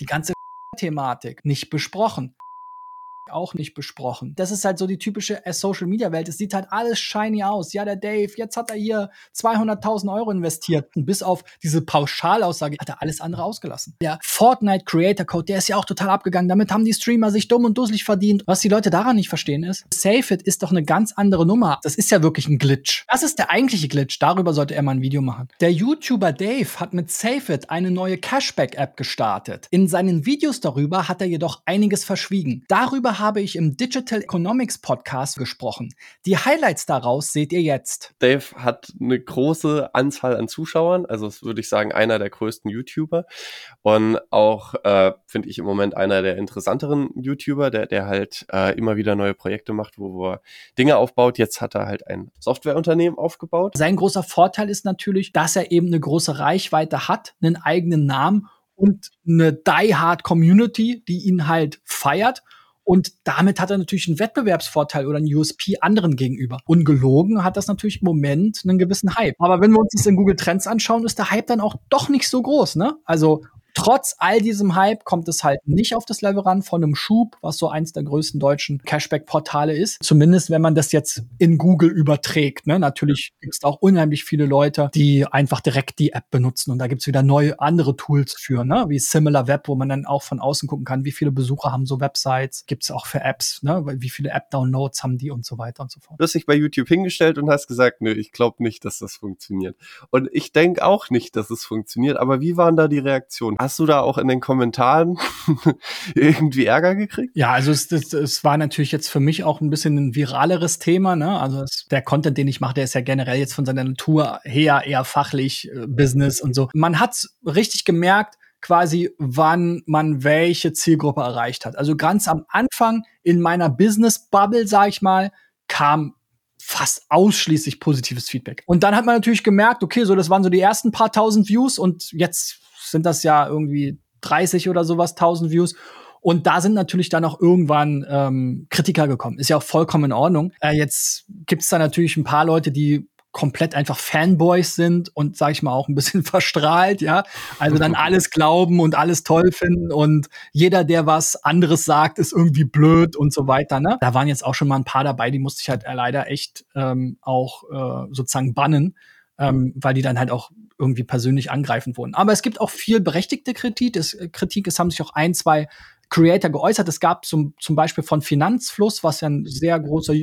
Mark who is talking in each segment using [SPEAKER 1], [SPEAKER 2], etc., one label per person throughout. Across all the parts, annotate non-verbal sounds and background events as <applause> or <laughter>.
[SPEAKER 1] die ganze Thematik nicht besprochen auch nicht besprochen. Das ist halt so die typische Social Media Welt. Es sieht halt alles shiny aus. Ja, der Dave, jetzt hat er hier 200.000 Euro investiert. Und bis auf diese Pauschalaussage hat er alles andere ausgelassen. Der Fortnite Creator Code, der ist ja auch total abgegangen. Damit haben die Streamer sich dumm und dusselig verdient. Was die Leute daran nicht verstehen ist, Save It ist doch eine ganz andere Nummer. Das ist ja wirklich ein Glitch. Das ist der eigentliche Glitch. Darüber sollte er mal ein Video machen. Der YouTuber Dave hat mit Save It eine neue Cashback App gestartet. In seinen Videos darüber hat er jedoch einiges verschwiegen. Darüber habe ich im Digital Economics Podcast gesprochen. Die Highlights daraus seht ihr jetzt.
[SPEAKER 2] Dave hat eine große Anzahl an Zuschauern, also würde ich sagen, einer der größten YouTuber und auch, äh, finde ich im Moment einer der interessanteren YouTuber, der, der halt äh, immer wieder neue Projekte macht, wo, wo er Dinge aufbaut. Jetzt hat er halt ein Softwareunternehmen aufgebaut.
[SPEAKER 1] Sein großer Vorteil ist natürlich, dass er eben eine große Reichweite hat, einen eigenen Namen und eine die-hard Community, die ihn halt feiert und damit hat er natürlich einen Wettbewerbsvorteil oder einen USP anderen gegenüber. Ungelogen hat das natürlich im Moment einen gewissen Hype. Aber wenn wir uns das in Google Trends anschauen, ist der Hype dann auch doch nicht so groß, ne? Also Trotz all diesem Hype kommt es halt nicht auf das Level ran von einem Schub, was so eins der größten deutschen Cashback-Portale ist. Zumindest, wenn man das jetzt in Google überträgt. Ne? Natürlich gibt es auch unheimlich viele Leute, die einfach direkt die App benutzen. Und da gibt es wieder neue andere Tools für, ne? wie Similar Web, wo man dann auch von außen gucken kann, wie viele Besucher haben so Websites. Gibt es auch für Apps, ne? wie viele App-Downloads haben die und so weiter und so fort.
[SPEAKER 2] Du hast dich bei YouTube hingestellt und hast gesagt, nö, ich glaube nicht, dass das funktioniert. Und ich denke auch nicht, dass es funktioniert. Aber wie waren da die Reaktionen? Hast du da auch in den Kommentaren <laughs> irgendwie Ärger gekriegt?
[SPEAKER 1] Ja, also es, es, es war natürlich jetzt für mich auch ein bisschen ein viraleres Thema. Ne? Also es, der Content, den ich mache, der ist ja generell jetzt von seiner Natur her eher fachlich, äh, Business und so. Man hat richtig gemerkt, quasi, wann man welche Zielgruppe erreicht hat. Also ganz am Anfang in meiner Business-Bubble, sag ich mal, kam fast ausschließlich positives Feedback. Und dann hat man natürlich gemerkt, okay, so das waren so die ersten paar tausend Views und jetzt sind das ja irgendwie 30 oder sowas, 1000 Views. Und da sind natürlich dann auch irgendwann ähm, Kritiker gekommen. Ist ja auch vollkommen in Ordnung. Äh, jetzt gibt es da natürlich ein paar Leute, die komplett einfach Fanboys sind und sag ich mal auch ein bisschen <laughs> verstrahlt, ja. Also dann <laughs> alles glauben und alles toll finden und jeder, der was anderes sagt, ist irgendwie blöd und so weiter. Ne? Da waren jetzt auch schon mal ein paar dabei, die musste ich halt leider echt ähm, auch äh, sozusagen bannen, ähm, weil die dann halt auch irgendwie persönlich angreifend wurden. Aber es gibt auch viel berechtigte Kritik. Es, äh, Kritik. es haben sich auch ein, zwei Creator geäußert. Es gab zum, zum Beispiel von Finanzfluss, was ja ein sehr großer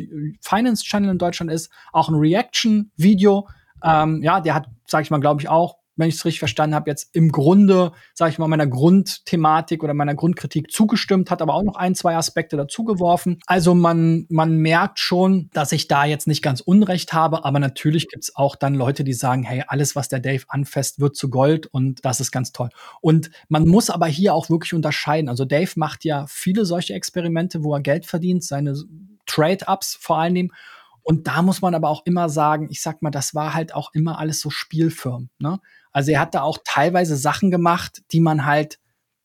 [SPEAKER 1] Finance-Channel in Deutschland ist, auch ein Reaction-Video. Ähm, ja, der hat, sag ich mal, glaube ich, auch wenn ich es richtig verstanden habe, jetzt im Grunde, sage ich mal, meiner Grundthematik oder meiner Grundkritik zugestimmt, hat aber auch noch ein, zwei Aspekte dazugeworfen. Also man, man merkt schon, dass ich da jetzt nicht ganz Unrecht habe, aber natürlich gibt es auch dann Leute, die sagen, hey, alles, was der Dave anfasst, wird zu Gold und das ist ganz toll. Und man muss aber hier auch wirklich unterscheiden. Also Dave macht ja viele solche Experimente, wo er Geld verdient, seine Trade-Ups vor allen Dingen. Und da muss man aber auch immer sagen, ich sag mal, das war halt auch immer alles so Spielfirmen. Ne? Also er hat da auch teilweise Sachen gemacht, die man halt,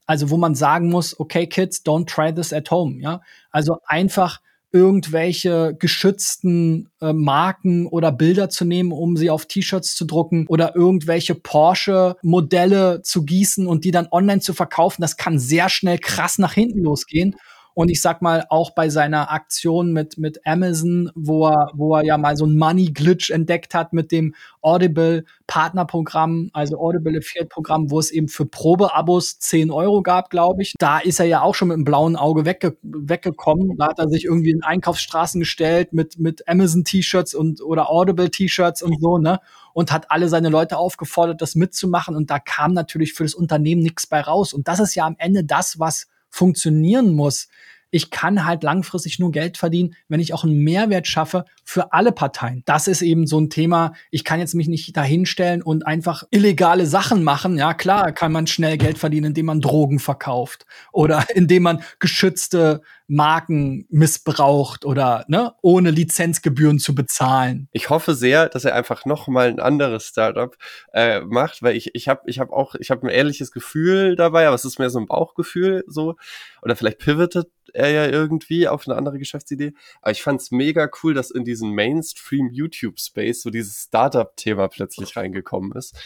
[SPEAKER 1] also wo man sagen muss, okay, Kids, don't try this at home, ja. Also einfach irgendwelche geschützten äh, Marken oder Bilder zu nehmen, um sie auf T-Shirts zu drucken oder irgendwelche Porsche-Modelle zu gießen und die dann online zu verkaufen. Das kann sehr schnell krass nach hinten losgehen. Und ich sag mal, auch bei seiner Aktion mit, mit Amazon, wo er, wo er ja mal so ein Money-Glitch entdeckt hat mit dem Audible-Partnerprogramm, also Audible Affiliate-Programm, wo es eben für Probeabos 10 Euro gab, glaube ich. Da ist er ja auch schon mit dem blauen Auge wegge weggekommen. Da hat er sich irgendwie in Einkaufsstraßen gestellt mit, mit Amazon-T-Shirts und oder Audible-T-Shirts und so, ne? Und hat alle seine Leute aufgefordert, das mitzumachen. Und da kam natürlich für das Unternehmen nichts bei raus. Und das ist ja am Ende das, was funktionieren muss. Ich kann halt langfristig nur Geld verdienen, wenn ich auch einen Mehrwert schaffe für alle Parteien. Das ist eben so ein Thema. Ich kann jetzt mich nicht dahinstellen und einfach illegale Sachen machen. Ja, klar kann man schnell Geld verdienen, indem man Drogen verkauft oder <laughs> indem man geschützte Marken missbraucht oder ne, ohne Lizenzgebühren zu bezahlen.
[SPEAKER 2] Ich hoffe sehr, dass er einfach noch mal ein anderes Startup äh, macht, weil ich ich habe ich habe auch ich habe ein ehrliches Gefühl dabei, aber es ist mehr so ein Bauchgefühl so oder vielleicht pivotet er ja irgendwie auf eine andere Geschäftsidee. Aber ich fand's mega cool, dass in diesen Mainstream YouTube Space so dieses Startup Thema plötzlich reingekommen ist.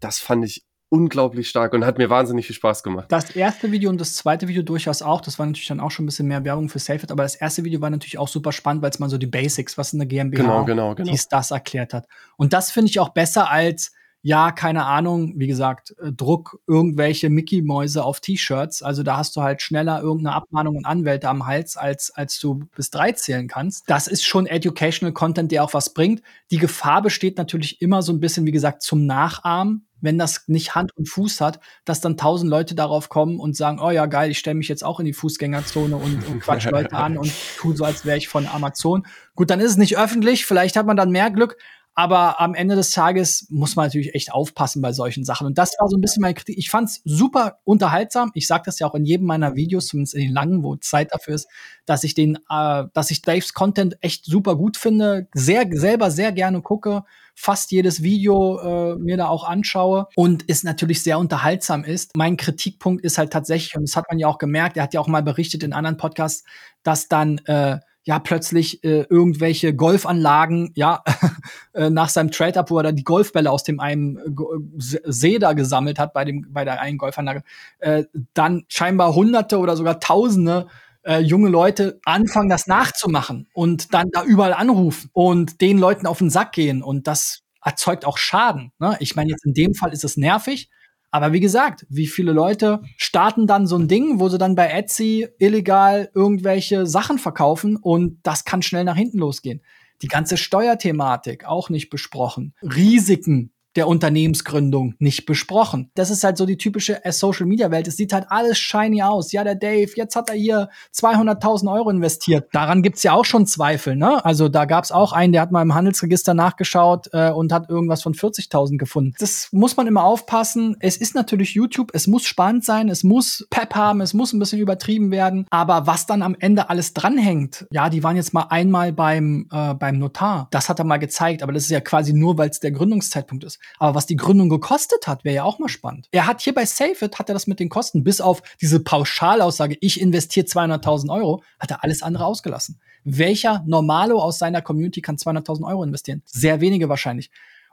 [SPEAKER 2] Das fand ich unglaublich stark und hat mir wahnsinnig viel Spaß gemacht.
[SPEAKER 1] Das erste Video und das zweite Video durchaus auch. Das war natürlich dann auch schon ein bisschen mehr Werbung für SafeIt, aber das erste Video war natürlich auch super spannend, weil es mal so die Basics, was eine GmbH
[SPEAKER 2] genau, genau, genau.
[SPEAKER 1] dies, das erklärt hat. Und das finde ich auch besser als ja, keine Ahnung, wie gesagt, äh, Druck irgendwelche Mickey-Mäuse auf T-Shirts. Also da hast du halt schneller irgendeine Abmahnung und Anwälte am Hals, als, als du bis drei zählen kannst. Das ist schon Educational Content, der auch was bringt. Die Gefahr besteht natürlich immer so ein bisschen, wie gesagt, zum Nachahmen wenn das nicht Hand und Fuß hat, dass dann tausend Leute darauf kommen und sagen, oh ja, geil, ich stelle mich jetzt auch in die Fußgängerzone und, und quatsch Leute an und <laughs> tu so, als wäre ich von Amazon. Gut, dann ist es nicht öffentlich, vielleicht hat man dann mehr Glück, aber am Ende des Tages muss man natürlich echt aufpassen bei solchen Sachen. Und das war so ein bisschen meine Kritik. Ich fand es super unterhaltsam. Ich sage das ja auch in jedem meiner Videos, zumindest in den langen, wo Zeit dafür ist, dass ich den, äh, dass ich Daves Content echt super gut finde, sehr selber sehr gerne gucke, fast jedes Video äh, mir da auch anschaue und es natürlich sehr unterhaltsam ist. Mein Kritikpunkt ist halt tatsächlich, und das hat man ja auch gemerkt, er hat ja auch mal berichtet in anderen Podcasts, dass dann äh, ja plötzlich äh, irgendwelche Golfanlagen, ja, <laughs> äh, nach seinem Trade-up, wo er dann die Golfbälle aus dem einen äh, See da gesammelt hat bei dem bei der einen Golfanlage, äh, dann scheinbar Hunderte oder sogar Tausende äh, junge Leute anfangen, das nachzumachen und dann da überall anrufen und den Leuten auf den Sack gehen und das erzeugt auch Schaden. Ne? Ich meine, jetzt in dem Fall ist es nervig, aber wie gesagt, wie viele Leute starten dann so ein Ding, wo sie dann bei Etsy illegal irgendwelche Sachen verkaufen und das kann schnell nach hinten losgehen. Die ganze Steuerthematik auch nicht besprochen. Risiken der Unternehmensgründung nicht besprochen. Das ist halt so die typische äh, Social Media Welt. Es sieht halt alles shiny aus. Ja, der Dave, jetzt hat er hier 200.000 Euro investiert. Daran gibt's ja auch schon Zweifel. Ne? Also da gab's auch einen, der hat mal im Handelsregister nachgeschaut äh, und hat irgendwas von 40.000 gefunden. Das muss man immer aufpassen. Es ist natürlich YouTube. Es muss spannend sein. Es muss Pep haben. Es muss ein bisschen übertrieben werden. Aber was dann am Ende alles dranhängt, ja, die waren jetzt mal einmal beim, äh, beim Notar. Das hat er mal gezeigt. Aber das ist ja quasi nur, weil es der Gründungszeitpunkt ist. Aber was die Gründung gekostet hat, wäre ja auch mal spannend. Er hat hier bei SafeIt, hat er das mit den Kosten, bis auf diese Pauschalaussage, ich investiere 200.000 Euro, hat er alles andere ausgelassen. Welcher Normalo aus seiner Community kann 200.000 Euro investieren? Sehr wenige wahrscheinlich.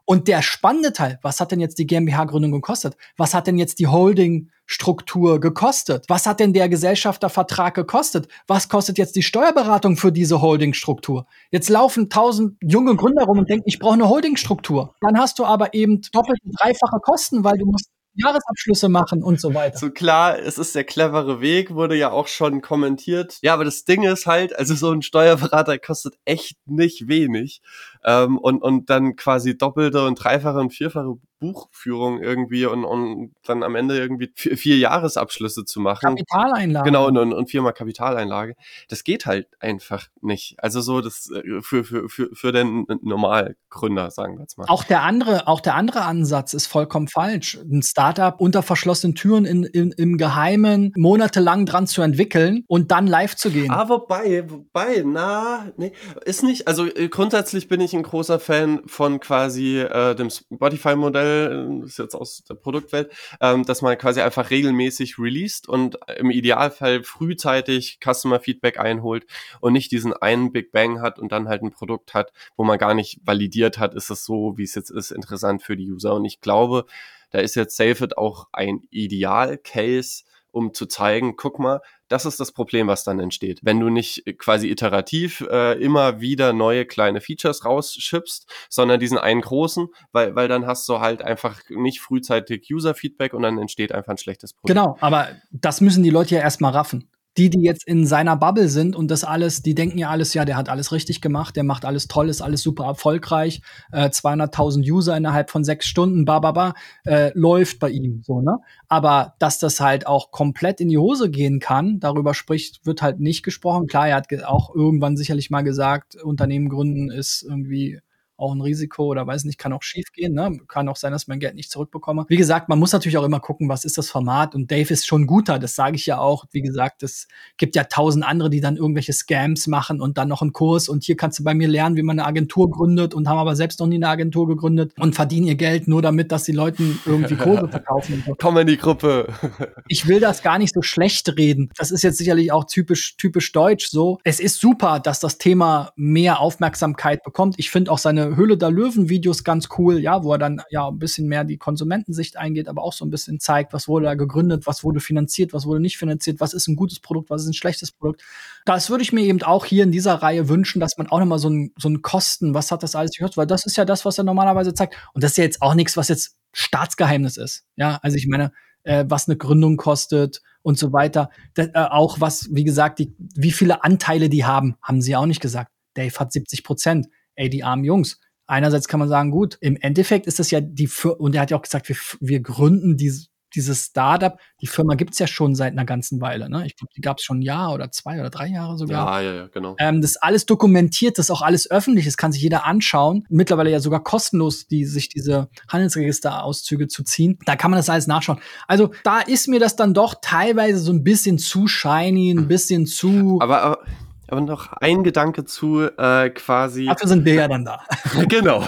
[SPEAKER 1] Und der spannende Teil, was hat denn jetzt die GmbH-Gründung gekostet? Was hat denn jetzt die Holding-Struktur gekostet? Was hat denn der Gesellschaftervertrag gekostet? Was kostet jetzt die Steuerberatung für diese Holding-Struktur? Jetzt laufen tausend junge Gründer rum und denken, ich brauche eine Holding-Struktur. Dann hast du aber eben doppelt dreifache Kosten, weil du musst Jahresabschlüsse machen und so weiter.
[SPEAKER 2] So klar, es ist der clevere Weg, wurde ja auch schon kommentiert. Ja, aber das Ding ist halt, also so ein Steuerberater kostet echt nicht wenig. Ähm, und, und dann quasi doppelte und dreifache und vierfache Buchführung irgendwie und, und dann am Ende irgendwie vier, vier Jahresabschlüsse zu machen.
[SPEAKER 1] Kapitaleinlage.
[SPEAKER 2] Genau, und, und viermal Kapitaleinlage. Das geht halt einfach nicht. Also so das äh, für, für, für, für den Normalgründer, sagen wir jetzt mal.
[SPEAKER 1] Auch der andere, auch der andere Ansatz ist vollkommen falsch. Ein Startup unter verschlossenen Türen in, in, im Geheimen monatelang dran zu entwickeln und dann live zu gehen.
[SPEAKER 2] Ah, wobei, wobei, na, nee, ist nicht, also äh, grundsätzlich bin ich ein großer Fan von quasi äh, dem Spotify-Modell äh, ist jetzt aus der Produktwelt, ähm, dass man quasi einfach regelmäßig released und im Idealfall frühzeitig Customer Feedback einholt und nicht diesen einen Big Bang hat und dann halt ein Produkt hat, wo man gar nicht validiert hat, ist es so, wie es jetzt ist, interessant für die User. Und ich glaube, da ist jetzt SafeIt auch ein Ideal-Case, um zu zeigen, guck mal, das ist das Problem, was dann entsteht. Wenn du nicht quasi iterativ äh, immer wieder neue kleine Features rausschippst, sondern diesen einen großen, weil, weil dann hast du halt einfach nicht frühzeitig User-Feedback und dann entsteht einfach ein schlechtes
[SPEAKER 1] Produkt. Genau, aber das müssen die Leute ja erstmal raffen die, die jetzt in seiner Bubble sind und das alles, die denken ja alles, ja, der hat alles richtig gemacht, der macht alles toll, ist alles super erfolgreich, äh, 200.000 User innerhalb von sechs Stunden, ba, ba, ba, äh, läuft bei ihm, so, ne? Aber dass das halt auch komplett in die Hose gehen kann, darüber spricht, wird halt nicht gesprochen. Klar, er hat auch irgendwann sicherlich mal gesagt, Unternehmen gründen ist irgendwie auch ein Risiko oder weiß nicht, kann auch schief gehen. Ne? Kann auch sein, dass mein Geld nicht zurückbekomme. Wie gesagt, man muss natürlich auch immer gucken, was ist das Format. Und Dave ist schon guter, das sage ich ja auch. Wie gesagt, es gibt ja tausend andere, die dann irgendwelche Scams machen und dann noch einen Kurs. Und hier kannst du bei mir lernen, wie man eine Agentur gründet und haben aber selbst noch nie eine Agentur gegründet und verdienen ihr Geld nur damit, dass die Leuten irgendwie Kurse <laughs> verkaufen.
[SPEAKER 2] Komm in die Gruppe. <laughs>
[SPEAKER 1] ich will das gar nicht so schlecht reden. Das ist jetzt sicherlich auch typisch, typisch deutsch so. Es ist super, dass das Thema mehr Aufmerksamkeit bekommt. Ich finde auch seine Höhle der Löwen-Videos ganz cool, ja, wo er dann ja ein bisschen mehr die Konsumentensicht eingeht, aber auch so ein bisschen zeigt, was wurde da gegründet, was wurde finanziert, was wurde nicht finanziert, was ist ein gutes Produkt, was ist ein schlechtes Produkt. Das würde ich mir eben auch hier in dieser Reihe wünschen, dass man auch nochmal so ein, so ein Kosten, was hat das alles gekostet, weil das ist ja das, was er normalerweise zeigt. Und das ist ja jetzt auch nichts, was jetzt Staatsgeheimnis ist. Ja, also ich meine, äh, was eine Gründung kostet und so weiter. Das, äh, auch was, wie gesagt, die, wie viele Anteile die haben, haben sie auch nicht gesagt. Dave hat 70 Prozent. Ey, die armen Jungs. Einerseits kann man sagen, gut, im Endeffekt ist das ja die, und er hat ja auch gesagt, wir, wir gründen diese, dieses Startup, die Firma gibt's ja schon seit einer ganzen Weile. Ne? Ich glaube, die gab's schon ein Jahr oder zwei oder drei Jahre sogar.
[SPEAKER 2] Ja, ja, ja, genau.
[SPEAKER 1] Ähm, das ist alles dokumentiert, das ist auch alles öffentlich, das kann sich jeder anschauen. Mittlerweile ja sogar kostenlos, die sich diese Handelsregisterauszüge zu ziehen. Da kann man das alles nachschauen. Also da ist mir das dann doch teilweise so ein bisschen zu shiny, ein bisschen zu.
[SPEAKER 2] Aber, aber aber noch ein Gedanke zu äh, quasi.
[SPEAKER 1] Dafür sind wir ja dann da. <laughs>
[SPEAKER 2] genau.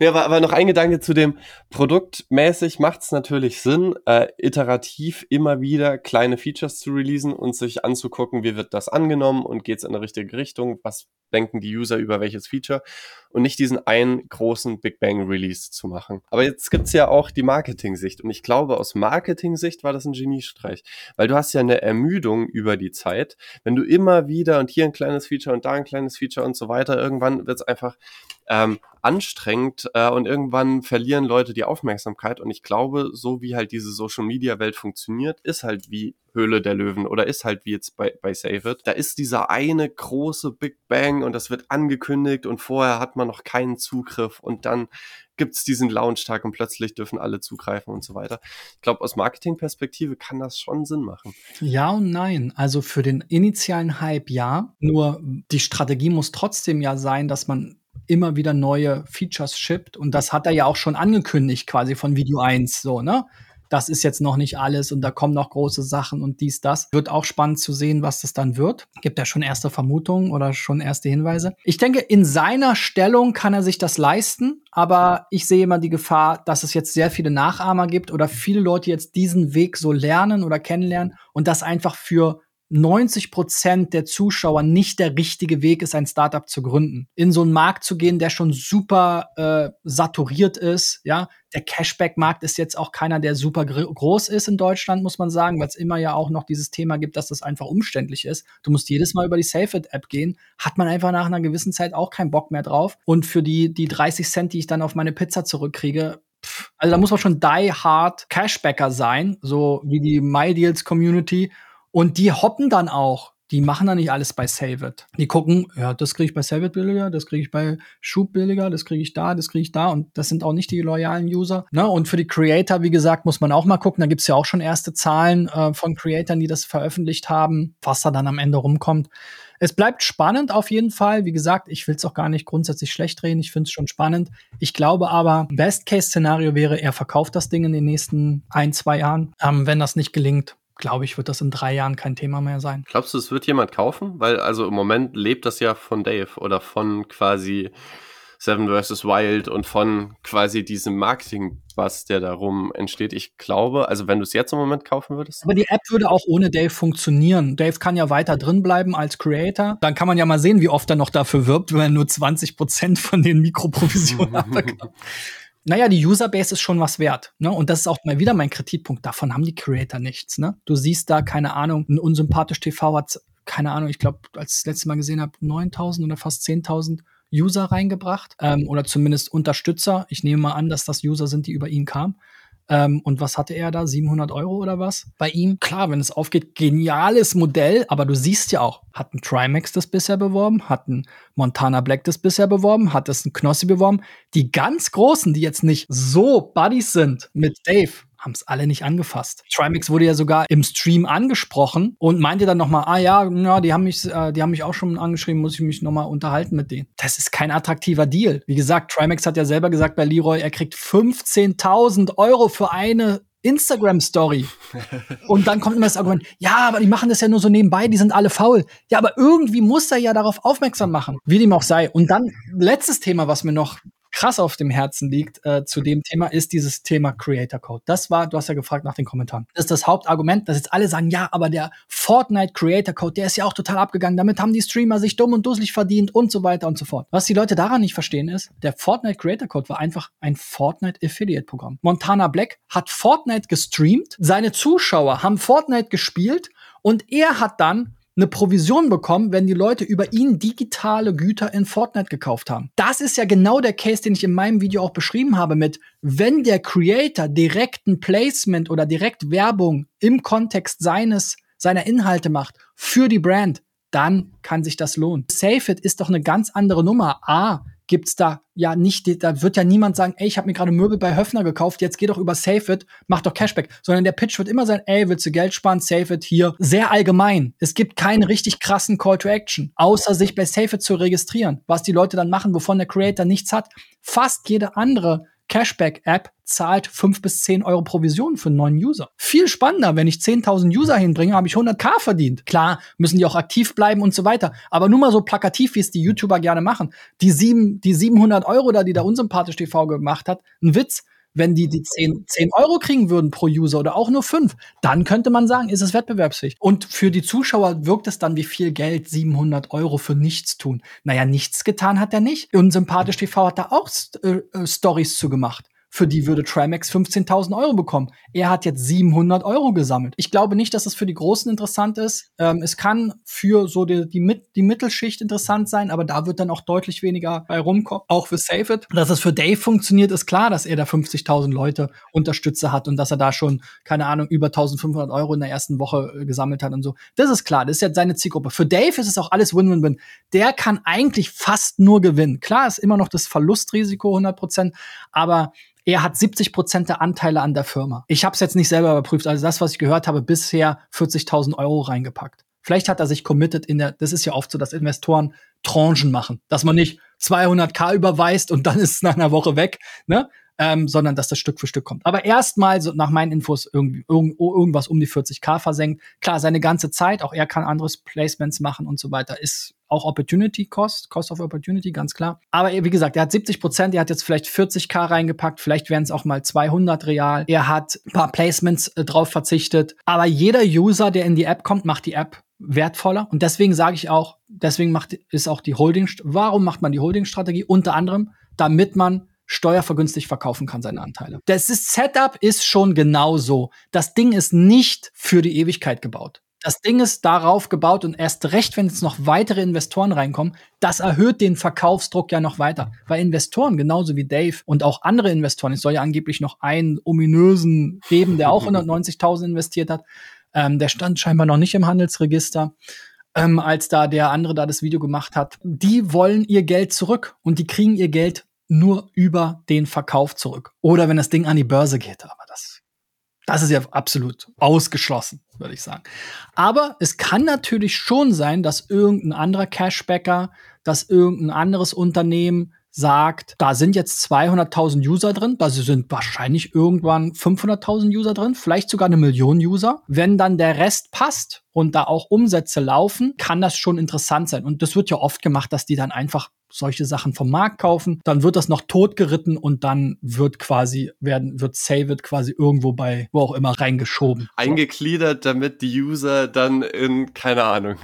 [SPEAKER 2] ja, aber, aber noch ein Gedanke zu dem Produktmäßig macht es natürlich Sinn, äh, iterativ immer wieder kleine Features zu releasen und sich anzugucken, wie wird das angenommen und geht es in die richtige Richtung, was denken die User über welches Feature und nicht diesen einen großen Big Bang Release zu machen. Aber jetzt gibt's ja auch die Marketing-Sicht und ich glaube, aus Marketing-Sicht war das ein Geniestreich, weil du hast ja eine Ermüdung über die Zeit, wenn du immer wieder und hier ein kleines Feature und da ein kleines Feature und so weiter, irgendwann wird's einfach ähm, anstrengend äh, und irgendwann verlieren Leute die Aufmerksamkeit. Und ich glaube, so wie halt diese Social Media Welt funktioniert, ist halt wie Höhle der Löwen oder ist halt wie jetzt bei, bei Save It. Da ist dieser eine große Big Bang und das wird angekündigt und vorher hat man noch keinen Zugriff und dann gibt's diesen Launch-Tag und plötzlich dürfen alle zugreifen und so weiter. Ich glaube, aus Marketing-Perspektive kann das schon Sinn machen.
[SPEAKER 1] Ja und nein. Also für den initialen Hype ja. Nur die Strategie muss trotzdem ja sein, dass man immer wieder neue Features shippt. Und das hat er ja auch schon angekündigt, quasi von Video 1, so, ne? Das ist jetzt noch nicht alles und da kommen noch große Sachen und dies, das. Wird auch spannend zu sehen, was das dann wird. Gibt er schon erste Vermutungen oder schon erste Hinweise? Ich denke, in seiner Stellung kann er sich das leisten, aber ich sehe immer die Gefahr, dass es jetzt sehr viele Nachahmer gibt oder viele Leute jetzt diesen Weg so lernen oder kennenlernen und das einfach für 90 Prozent der Zuschauer nicht der richtige Weg ist, ein Startup zu gründen. In so einen Markt zu gehen, der schon super äh, saturiert ist, ja. Der Cashback-Markt ist jetzt auch keiner, der super groß ist in Deutschland, muss man sagen, weil es immer ja auch noch dieses Thema gibt, dass das einfach umständlich ist. Du musst jedes Mal über die SafeIt-App gehen, hat man einfach nach einer gewissen Zeit auch keinen Bock mehr drauf. Und für die, die 30 Cent, die ich dann auf meine Pizza zurückkriege, also da muss man schon die hard Cashbacker sein, so wie die MyDeals Community und die hoppen dann auch. Die machen dann nicht alles bei Save It. Die gucken, ja, das kriege ich bei Save It billiger, das kriege ich bei Schub billiger, das kriege ich da, das kriege ich da. Und das sind auch nicht die loyalen User. Ne? Und für die Creator, wie gesagt, muss man auch mal gucken. Da gibt's ja auch schon erste Zahlen äh, von Creatoren, die das veröffentlicht haben, was da dann am Ende rumkommt. Es bleibt spannend auf jeden Fall. Wie gesagt, ich will es auch gar nicht grundsätzlich schlecht reden. Ich finde es schon spannend. Ich glaube aber, Best-Case-Szenario wäre, er verkauft das Ding in den nächsten ein, zwei Jahren. Ähm, wenn das nicht gelingt, glaube ich, wird das in drei Jahren kein Thema mehr sein.
[SPEAKER 2] Glaubst du, es wird jemand kaufen? Weil also im Moment lebt das ja von Dave oder von quasi Seven vs. Wild und von quasi diesem Marketing, was der darum entsteht. Ich glaube, also wenn du es jetzt im Moment kaufen würdest.
[SPEAKER 1] Aber die App würde auch ohne Dave funktionieren. Dave kann ja weiter drin bleiben als Creator. Dann kann man ja mal sehen, wie oft er noch dafür wirbt, wenn er nur 20 Prozent von den Mikroprovisionen <laughs> abbekommt naja, die Userbase ist schon was wert. Ne? Und das ist auch mal wieder mein Kritikpunkt. Davon haben die Creator nichts. Ne? Du siehst da, keine Ahnung, ein unsympathisch TV hat, keine Ahnung, ich glaube, als ich das letzte Mal gesehen habe, 9000 oder fast 10.000 User reingebracht ähm, oder zumindest Unterstützer. Ich nehme mal an, dass das User sind, die über ihn kamen. Ähm, und was hatte er da? 700 Euro oder was? Bei ihm? Klar, wenn es aufgeht, geniales Modell, aber du siehst ja auch, hat ein Trimax das bisher beworben, hat ein Montana Black das bisher beworben, hat es ein Knossi beworben. Die ganz Großen, die jetzt nicht so Buddies sind mit Dave, haben es alle nicht angefasst. Trimax wurde ja sogar im Stream angesprochen und meinte dann nochmal, ah ja, ja, die haben mich, äh, die haben mich auch schon angeschrieben, muss ich mich nochmal unterhalten mit denen. Das ist kein attraktiver Deal. Wie gesagt, Trimax hat ja selber gesagt bei Leroy, er kriegt 15.000 Euro für eine Instagram-Story. <laughs> Und dann kommt immer das Argument, ja, aber die machen das ja nur so nebenbei, die sind alle faul. Ja, aber irgendwie muss er ja darauf aufmerksam machen, wie dem auch sei. Und dann letztes Thema, was mir noch krass auf dem Herzen liegt äh, zu dem Thema, ist dieses Thema Creator Code. Das war, du hast ja gefragt nach den Kommentaren. Das ist das Hauptargument, dass jetzt alle sagen, ja, aber der Fortnite Creator Code, der ist ja auch total abgegangen. Damit haben die Streamer sich dumm und dusselig verdient und so weiter und so fort. Was die Leute daran nicht verstehen ist, der Fortnite Creator Code war einfach ein Fortnite Affiliate Programm. Montana Black hat Fortnite gestreamt, seine Zuschauer haben Fortnite gespielt und er hat dann eine Provision bekommen, wenn die Leute über ihn digitale Güter in Fortnite gekauft haben. Das ist ja genau der Case, den ich in meinem Video auch beschrieben habe mit, wenn der Creator direkten Placement oder direkt Werbung im Kontext seines, seiner Inhalte macht für die Brand, dann kann sich das lohnen. SafeIt ist doch eine ganz andere Nummer. A, gibt's da ja nicht, da wird ja niemand sagen, ey, ich habe mir gerade Möbel bei Höfner gekauft, jetzt geh doch über SafeIt, mach doch Cashback, sondern der Pitch wird immer sein, ey, willst du Geld sparen, SafeIt hier, sehr allgemein. Es gibt keinen richtig krassen Call to Action, außer sich bei SafeIt zu registrieren, was die Leute dann machen, wovon der Creator nichts hat. Fast jede andere Cashback-App zahlt fünf bis zehn Euro Provision für einen neuen User. Viel spannender, wenn ich 10.000 User hinbringe, habe ich 100k verdient. Klar, müssen die auch aktiv bleiben und so weiter. Aber nur mal so plakativ, wie es die YouTuber gerne machen. Die, sieben, die 700 Euro da, die da unsympathisch TV gemacht hat, ein Witz wenn die die 10, 10 Euro kriegen würden pro User oder auch nur 5, dann könnte man sagen, ist es wettbewerbsfähig. Und für die Zuschauer wirkt es dann wie viel Geld, 700 Euro für nichts tun. Naja, nichts getan hat er nicht. Unsympathisch TV hat da auch äh, äh, Stories zu gemacht für die würde Trimax 15.000 Euro bekommen. Er hat jetzt 700 Euro gesammelt. Ich glaube nicht, dass es für die Großen interessant ist. Ähm, es kann für so die, die, die, Mittelschicht interessant sein, aber da wird dann auch deutlich weniger bei rumkommen. Auch für Save It. Dass es für Dave funktioniert, ist klar, dass er da 50.000 Leute Unterstützer hat und dass er da schon, keine Ahnung, über 1.500 Euro in der ersten Woche äh, gesammelt hat und so. Das ist klar, das ist jetzt seine Zielgruppe. Für Dave ist es auch alles Win-Win-Win. Der kann eigentlich fast nur gewinnen. Klar ist immer noch das Verlustrisiko 100 Prozent, aber er hat 70 Prozent der Anteile an der Firma. Ich habe es jetzt nicht selber überprüft, also das, was ich gehört habe, bisher 40.000 Euro reingepackt. Vielleicht hat er sich committed in der, das ist ja oft so, dass Investoren Tranchen machen, dass man nicht 200k überweist und dann ist es nach einer Woche weg, ne? Ähm, sondern dass das Stück für Stück kommt. Aber erstmal, so nach meinen Infos, irgendwie, irgend, irgendwas um die 40k versenkt. Klar, seine ganze Zeit, auch er kann anderes Placements machen und so weiter, ist auch Opportunity Cost, Cost of Opportunity, ganz klar. Aber wie gesagt, er hat 70 Prozent, er hat jetzt vielleicht 40k reingepackt, vielleicht wären es auch mal 200 real. Er hat ein paar Placements äh, drauf verzichtet. Aber jeder User, der in die App kommt, macht die App wertvoller. Und deswegen sage ich auch, deswegen macht, ist auch die Holding, warum macht man die Holding-Strategie? Unter anderem, damit man steuervergünstigt verkaufen kann, seine Anteile. Das ist, Setup ist schon genau so. Das Ding ist nicht für die Ewigkeit gebaut. Das Ding ist darauf gebaut und erst recht, wenn jetzt noch weitere Investoren reinkommen, das erhöht den Verkaufsdruck ja noch weiter. Weil Investoren, genauso wie Dave und auch andere Investoren, es soll ja angeblich noch einen ominösen geben, der auch <laughs> 190.000 investiert hat, ähm, der stand scheinbar noch nicht im Handelsregister. Ähm, als da der andere da das Video gemacht hat, die wollen ihr Geld zurück und die kriegen ihr Geld nur über den Verkauf zurück. Oder wenn das Ding an die Börse geht. Aber das, das ist ja absolut ausgeschlossen, würde ich sagen. Aber es kann natürlich schon sein, dass irgendein anderer Cashbacker, dass irgendein anderes Unternehmen sagt, da sind jetzt 200.000 User drin, da sind wahrscheinlich irgendwann 500.000 User drin, vielleicht sogar eine Million User. Wenn dann der Rest passt und da auch Umsätze laufen, kann das schon interessant sein. Und das wird ja oft gemacht, dass die dann einfach solche Sachen vom Markt kaufen, dann wird das noch totgeritten und dann wird quasi, werden, wird Save quasi irgendwo bei, wo auch immer reingeschoben.
[SPEAKER 2] Eingegliedert, damit die User dann in, keine Ahnung,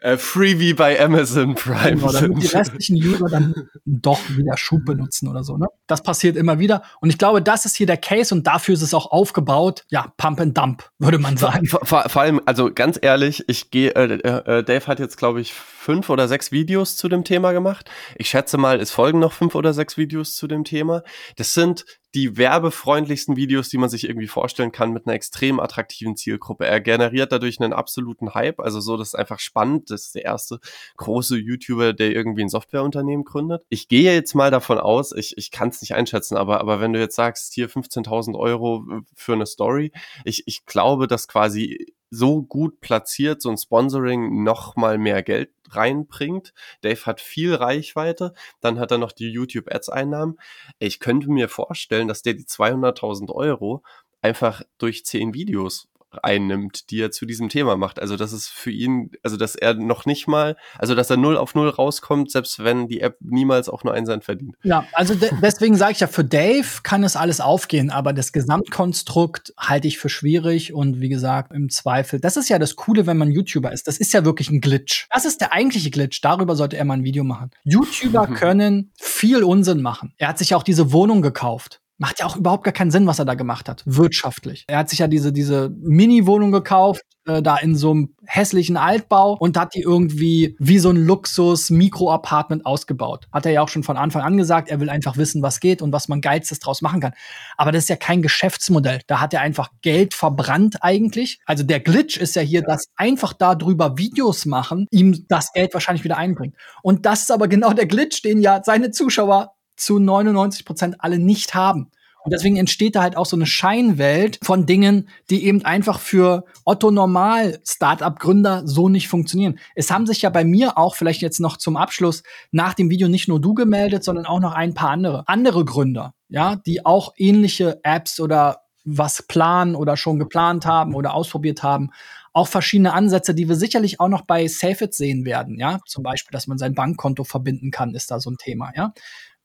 [SPEAKER 2] äh, Freebie bei Amazon Prime genau,
[SPEAKER 1] damit die restlichen User dann doch wieder Schub benutzen oder so, ne? Das passiert immer wieder. Und ich glaube, das ist hier der Case und dafür ist es auch aufgebaut. Ja, Pump and Dump, würde man sagen.
[SPEAKER 2] Vor, vor, vor allem, also ganz ehrlich, ich gehe, äh, äh, Dave hat jetzt, glaube ich, fünf oder sechs Videos zu dem Thema gemacht. Ich schätze mal, es folgen noch fünf oder sechs Videos zu dem Thema. Das sind die werbefreundlichsten Videos, die man sich irgendwie vorstellen kann, mit einer extrem attraktiven Zielgruppe. Er generiert dadurch einen absoluten Hype, also so, das ist einfach spannend. Das ist der erste große YouTuber, der irgendwie ein Softwareunternehmen gründet. Ich gehe jetzt mal davon aus, ich, ich kann es nicht einschätzen, aber, aber wenn du jetzt sagst, hier 15.000 Euro für eine Story, ich, ich glaube, dass quasi so gut platziert so ein Sponsoring noch mal mehr Geld reinbringt. Dave hat viel Reichweite, dann hat er noch die YouTube Ads Einnahmen. Ich könnte mir vorstellen, dass der die 200.000 Euro einfach durch zehn Videos einnimmt, die er zu diesem Thema macht. Also das ist für ihn, also dass er noch nicht mal, also dass er null auf null rauskommt, selbst wenn die App niemals auch nur einen Cent verdient.
[SPEAKER 1] Ja, also de deswegen sage ich ja, für Dave kann es alles aufgehen, aber das Gesamtkonstrukt halte ich für schwierig und wie gesagt, im Zweifel, das ist ja das Coole, wenn man YouTuber ist. Das ist ja wirklich ein Glitch. Das ist der eigentliche Glitch. Darüber sollte er mal ein Video machen. YouTuber können viel Unsinn machen. Er hat sich auch diese Wohnung gekauft. Macht ja auch überhaupt gar keinen Sinn, was er da gemacht hat, wirtschaftlich. Er hat sich ja diese, diese Mini-Wohnung gekauft, äh, da in so einem hässlichen Altbau und hat die irgendwie wie so ein Luxus-Mikro-Apartment ausgebaut. Hat er ja auch schon von Anfang an gesagt, er will einfach wissen, was geht und was man Geilstes draus machen kann. Aber das ist ja kein Geschäftsmodell. Da hat er einfach Geld verbrannt eigentlich. Also der Glitch ist ja hier, ja. dass einfach darüber Videos machen, ihm das Geld wahrscheinlich wieder einbringt. Und das ist aber genau der Glitch, den ja seine Zuschauer zu 99 Prozent alle nicht haben. Und deswegen entsteht da halt auch so eine Scheinwelt von Dingen, die eben einfach für Otto Normal Startup Gründer so nicht funktionieren. Es haben sich ja bei mir auch vielleicht jetzt noch zum Abschluss nach dem Video nicht nur du gemeldet, sondern auch noch ein paar andere andere Gründer, ja, die auch ähnliche Apps oder was planen oder schon geplant haben oder ausprobiert haben. Auch verschiedene Ansätze, die wir sicherlich auch noch bei SafeIt sehen werden, ja. Zum Beispiel, dass man sein Bankkonto verbinden kann, ist da so ein Thema, ja.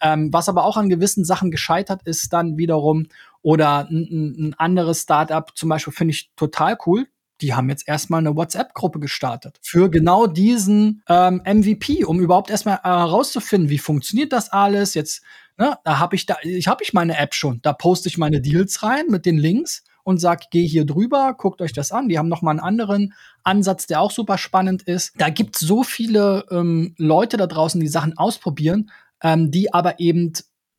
[SPEAKER 1] Ähm, was aber auch an gewissen Sachen gescheitert ist dann wiederum. Oder ein, ein anderes Startup zum Beispiel finde ich total cool. Die haben jetzt erstmal eine WhatsApp-Gruppe gestartet für genau diesen ähm, MVP, um überhaupt erstmal herauszufinden, wie funktioniert das alles. Jetzt, ne, da habe ich da, ich habe ich meine App schon. Da poste ich meine Deals rein mit den Links und sag, geh hier drüber, guckt euch das an. Die haben noch mal einen anderen Ansatz, der auch super spannend ist. Da gibt so viele ähm, Leute da draußen, die Sachen ausprobieren, ähm, die aber eben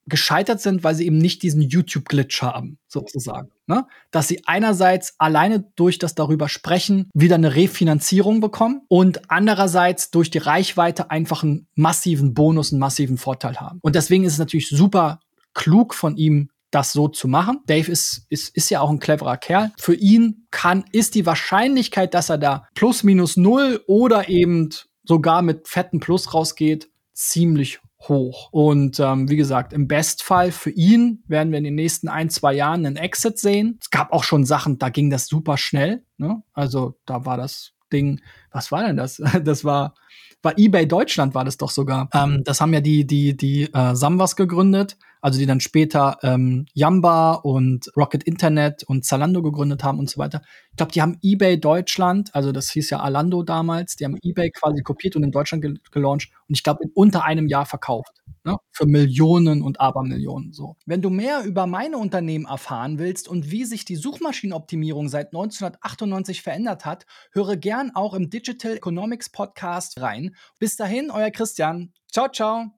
[SPEAKER 1] gescheitert sind, weil sie eben nicht diesen YouTube-Glitch haben, sozusagen. Ne? Dass sie einerseits alleine durch das darüber sprechen wieder eine Refinanzierung bekommen und andererseits durch die Reichweite einfach einen massiven Bonus, einen massiven Vorteil haben. Und deswegen ist es natürlich super klug von ihm, das so zu machen. Dave ist, ist, ist ja auch ein cleverer Kerl. Für ihn kann, ist die Wahrscheinlichkeit, dass er da plus minus null oder eben sogar mit fetten Plus rausgeht, ziemlich hoch. Und ähm, wie gesagt, im Bestfall für ihn werden wir in den nächsten ein, zwei Jahren einen Exit sehen. Es gab auch schon Sachen, da ging das super schnell. Ne? Also da war das Ding, was war denn das? <laughs> Das war, war eBay Deutschland war das doch sogar. Ähm, das haben ja die, die, die äh, Samwas gegründet also die dann später ähm, Yamba und Rocket Internet und Zalando gegründet haben und so weiter. Ich glaube, die haben eBay Deutschland, also das hieß ja Alando damals, die haben eBay quasi kopiert und in Deutschland ge gelauncht und ich glaube in unter einem Jahr verkauft. Ne? Für Millionen und Abermillionen so. Wenn du mehr über meine Unternehmen erfahren willst und wie sich die Suchmaschinenoptimierung seit 1998 verändert hat, höre gern auch im Digital Economics Podcast rein. Bis dahin, euer Christian. Ciao, ciao.